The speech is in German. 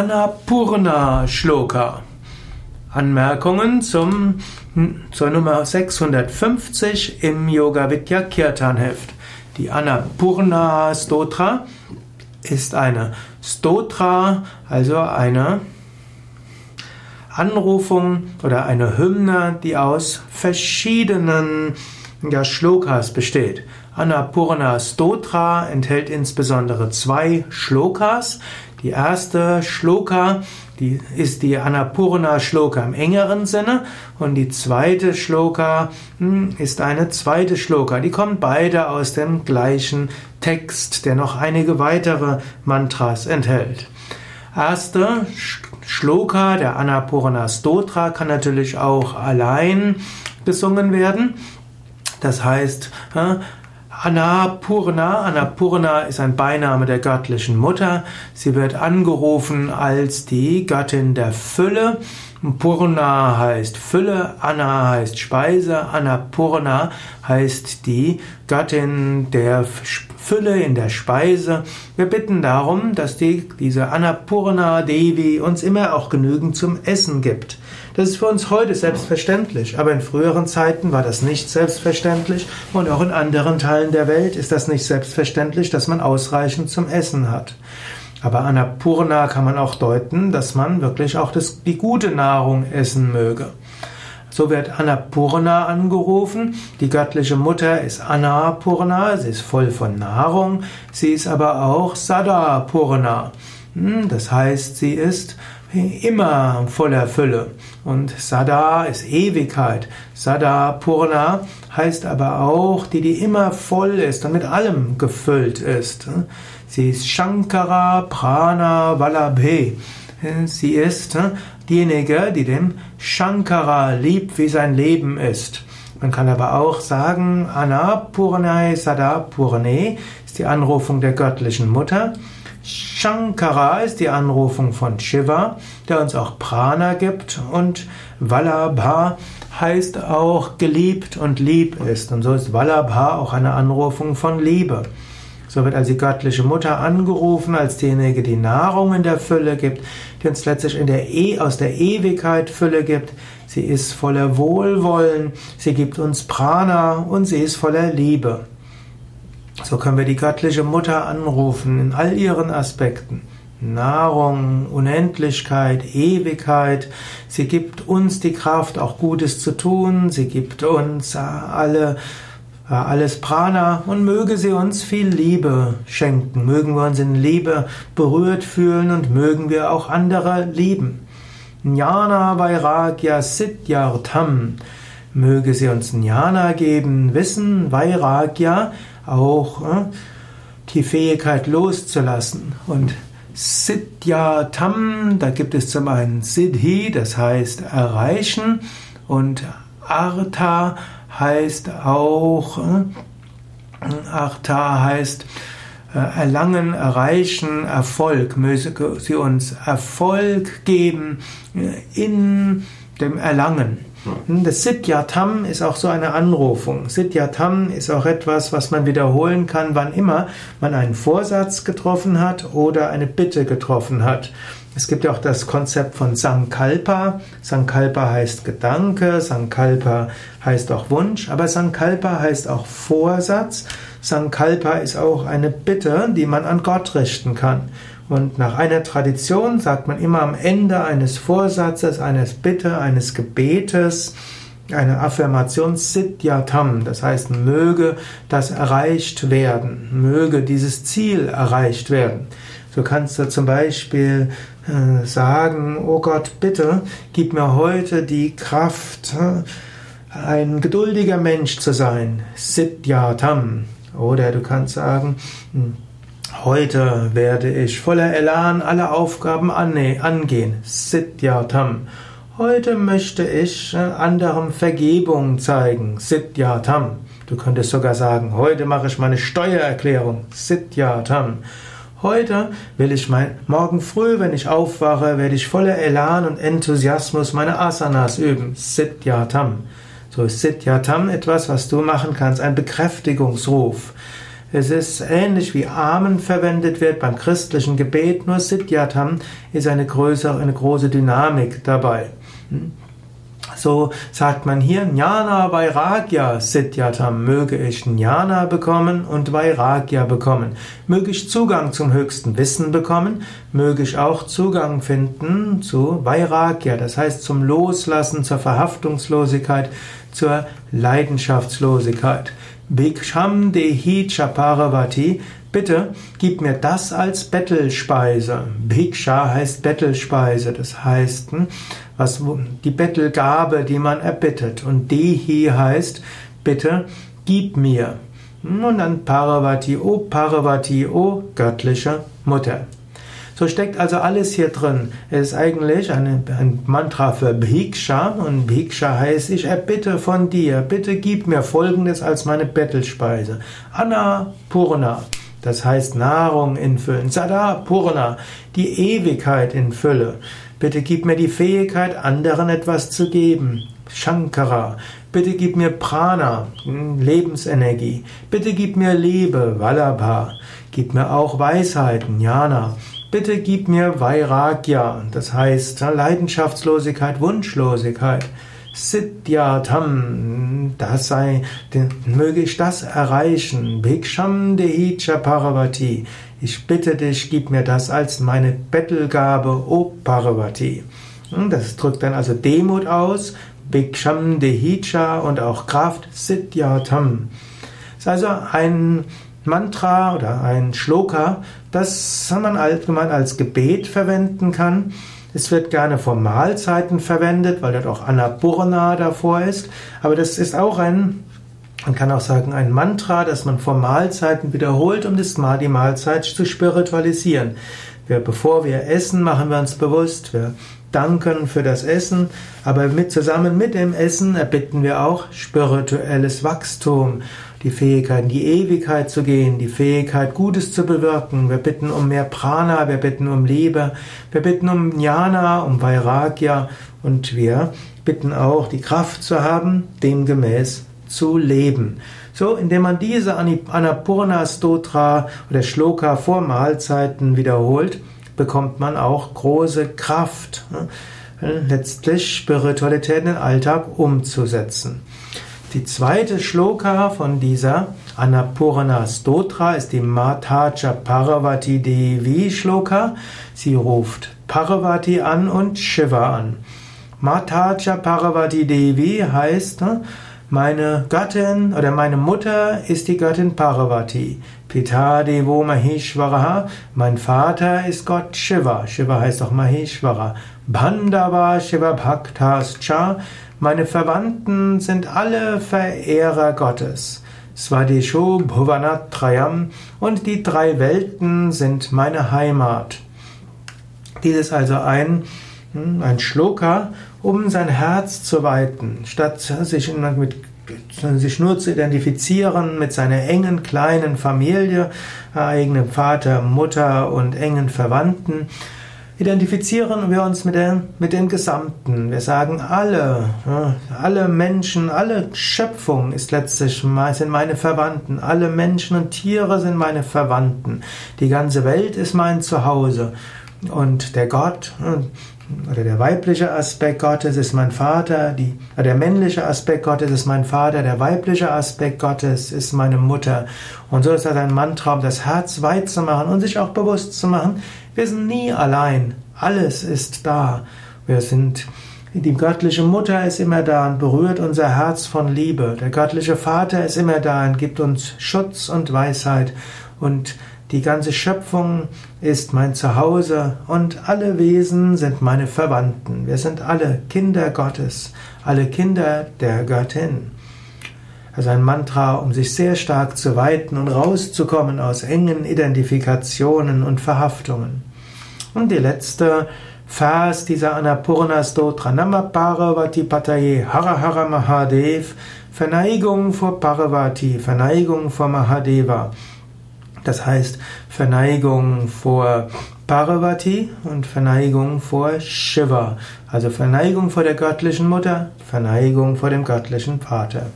Annapurna Shloka. Anmerkungen zum, zur Nummer 650 im Yoga Vidya Kirtan Heft. Die Annapurna Stotra ist eine Stotra, also eine Anrufung oder eine Hymne, die aus verschiedenen ja, Shlokas besteht. Annapurna Stotra enthält insbesondere zwei Shlokas. Die erste Shloka, die ist die Annapurna Shloka im engeren Sinne und die zweite Shloka hm, ist eine zweite Shloka. Die kommen beide aus dem gleichen Text, der noch einige weitere Mantras enthält. Erste Shloka der Annapurna Stotra kann natürlich auch allein gesungen werden. Das heißt, Annapurna. Annapurna ist ein Beiname der göttlichen Mutter. Sie wird angerufen als die Göttin der Fülle. Purna heißt Fülle, Anna heißt Speise, Annapurna heißt die Göttin der Fülle in der Speise. Wir bitten darum, dass die, diese Annapurna Devi uns immer auch genügend zum Essen gibt. Das ist für uns heute selbstverständlich, aber in früheren Zeiten war das nicht selbstverständlich und auch in anderen Teilen der Welt ist das nicht selbstverständlich, dass man ausreichend zum Essen hat. Aber Annapurna kann man auch deuten, dass man wirklich auch das, die gute Nahrung essen möge. So wird Annapurna angerufen. Die göttliche Mutter ist Annapurna, sie ist voll von Nahrung. Sie ist aber auch Sadapurna. Hm, das heißt, sie ist immer voller Fülle. Und Sada ist Ewigkeit. Sada Purna heißt aber auch die, die immer voll ist und mit allem gefüllt ist. Sie ist Shankara Prana Vallabhe. Sie ist diejenige, die dem Shankara liebt, wie sein Leben ist. Man kann aber auch sagen, Anapurnai Sadapurne ist die Anrufung der göttlichen Mutter. Shankara ist die Anrufung von Shiva, der uns auch Prana gibt und Vallabha heißt auch geliebt und lieb ist. Und so ist Vallabha auch eine Anrufung von Liebe. So wird also die göttliche Mutter angerufen als diejenige, die Nahrung in der Fülle gibt, die uns letztlich in der e aus der Ewigkeit Fülle gibt. Sie ist voller Wohlwollen, sie gibt uns Prana und sie ist voller Liebe. So können wir die göttliche Mutter anrufen in all ihren Aspekten. Nahrung, Unendlichkeit, Ewigkeit. Sie gibt uns die Kraft, auch Gutes zu tun. Sie gibt uns alle, alles Prana und möge sie uns viel Liebe schenken. Mögen wir uns in Liebe berührt fühlen und mögen wir auch andere lieben. Jnana Vairagya Siddhyartham. Möge sie uns Jnana geben, Wissen, Vairagya, auch äh, die Fähigkeit loszulassen. Und Siddhyatam, da gibt es zum einen Siddhi, das heißt erreichen, und Artha heißt auch, äh, Artha heißt äh, erlangen, erreichen, Erfolg. Möge sie uns Erfolg geben in dem Erlangen. Hm, das Siddhyatam ist auch so eine Anrufung. Siddhyatam ist auch etwas, was man wiederholen kann, wann immer man einen Vorsatz getroffen hat oder eine Bitte getroffen hat. Es gibt ja auch das Konzept von Sankalpa. Sankalpa heißt Gedanke, Sankalpa heißt auch Wunsch, aber Sankalpa heißt auch Vorsatz. Sankalpa ist auch eine Bitte, die man an Gott richten kann. Und nach einer Tradition sagt man immer am Ende eines Vorsatzes, eines Bitte, eines Gebetes, eine Affirmation Siddhyatam, das heißt, möge das erreicht werden, möge dieses Ziel erreicht werden. So kannst du zum Beispiel äh, sagen, oh Gott, bitte gib mir heute die Kraft, äh, ein geduldiger Mensch zu sein, Siddhyatam. Oder du kannst sagen, hm, Heute werde ich voller Elan alle Aufgaben angehen. Siddhyatam. Heute möchte ich äh, anderem Vergebung zeigen. Siddhyatam. Du könntest sogar sagen, heute mache ich meine Steuererklärung. Siddhyatam. Heute will ich mein, morgen früh, wenn ich aufwache, werde ich voller Elan und Enthusiasmus meine Asanas üben. Siddhyatam. So ist Siddhyatam etwas, was du machen kannst, ein Bekräftigungsruf. Es ist ähnlich wie Amen verwendet wird beim christlichen Gebet, nur Siddhyatam ist eine größere, eine große Dynamik dabei. Hm? So sagt man hier Jnana Vairagya Siddhyatam. Möge ich Jnana bekommen und Vairagya bekommen. Möge ich Zugang zum höchsten Wissen bekommen. Möge ich auch Zugang finden zu Vairagya, das heißt zum Loslassen, zur Verhaftungslosigkeit, zur Leidenschaftslosigkeit. Bhiksham Dehi Chaparavati Bitte gib mir das als Bettelspeise. Bhiksha heißt Bettelspeise, das heißt hm, was, die Bettelgabe, die man erbittet. Und Dehi heißt bitte gib mir. Und dann Parvati, O Parvati, O göttliche Mutter. So steckt also alles hier drin. Es ist eigentlich eine, ein Mantra für Bhiksha und Bhiksha heißt, ich erbitte von dir, bitte gib mir Folgendes als meine Bettelspeise. Anna Purna. Das heißt Nahrung in Füllen. Sada Purna, die Ewigkeit in Fülle. Bitte gib mir die Fähigkeit, anderen etwas zu geben. Shankara, bitte gib mir Prana, Lebensenergie. Bitte gib mir Liebe, Vallabha. Gib mir auch Weisheit, Jnana. Bitte gib mir Vairagya, das heißt Leidenschaftslosigkeit, Wunschlosigkeit. Siddhyatam, das sei, möge ich das erreichen. Bhiksham Dehicha Parvati. Ich bitte dich, gib mir das als meine Bettelgabe, O Parvati. Hm, das drückt dann also Demut aus, Bhiksham Dehicha und auch Kraft, Siddhyatam. Das ist also ein Mantra oder ein Shloka, das man allgemein als Gebet verwenden kann. Es wird gerne vor Mahlzeiten verwendet, weil dort auch Annapurna davor ist. Aber das ist auch ein, man kann auch sagen, ein Mantra, das man vor Mahlzeiten wiederholt, um die Mahlzeit zu spiritualisieren. Wir, bevor wir essen, machen wir uns bewusst, wir danken für das Essen, aber mit, zusammen mit dem Essen erbitten wir auch spirituelles Wachstum die Fähigkeit, in die Ewigkeit zu gehen, die Fähigkeit, Gutes zu bewirken. Wir bitten um mehr Prana, wir bitten um Liebe, wir bitten um Jnana, um Vairagya und wir bitten auch, die Kraft zu haben, demgemäß zu leben. So, indem man diese Annapurna Stotra oder Shloka vor Mahlzeiten wiederholt, bekommt man auch große Kraft, ne, letztlich Spiritualität in den Alltag umzusetzen. Die zweite Shloka von dieser Annapurna Stotra ist die Mataja Parvati Devi Shloka. Sie ruft Parvati an und Shiva an. Mataja Parvati Devi heißt, ne, meine Gattin oder meine Mutter ist die Göttin Parvati. Pita Devo Maheshwara, mein Vater ist Gott Shiva. Shiva heißt auch Maheshwara. Bandava Shiva Bhaktas Cha, meine Verwandten sind alle Verehrer Gottes. Svadesho Bhuvanatrayam und die drei Welten sind meine Heimat. Dies ist also ein, hm, ein Schloka, um sein Herz zu weiten, statt sich, mit, sich nur zu identifizieren mit seiner engen kleinen Familie, eigenem Vater, Mutter und engen Verwandten identifizieren wir uns mit, der, mit dem Gesamten. Wir sagen, alle, alle Menschen, alle Schöpfung ist letztlich, sind meine Verwandten. Alle Menschen und Tiere sind meine Verwandten. Die ganze Welt ist mein Zuhause. Und der Gott, oder der weibliche Aspekt Gottes ist mein Vater, die, der männliche Aspekt Gottes ist mein Vater, der weibliche Aspekt Gottes ist meine Mutter. Und so ist das ein Mantra, um das Herz weit zu machen und sich auch bewusst zu machen, wir sind nie allein. Alles ist da. Wir sind, die göttliche Mutter ist immer da und berührt unser Herz von Liebe. Der göttliche Vater ist immer da und gibt uns Schutz und Weisheit. Und die ganze Schöpfung ist mein Zuhause und alle Wesen sind meine Verwandten. Wir sind alle Kinder Gottes, alle Kinder der Göttin. Also ein Mantra, um sich sehr stark zu weiten und rauszukommen aus engen Identifikationen und Verhaftungen. Und die letzte Vers dieser Annapurna Stotra Nama Parvati Pataye Hara Hara Mahadev Verneigung vor Parvati, Verneigung vor Mahadeva. Das heißt Verneigung vor Parvati und Verneigung vor Shiva. Also Verneigung vor der göttlichen Mutter, Verneigung vor dem göttlichen Vater.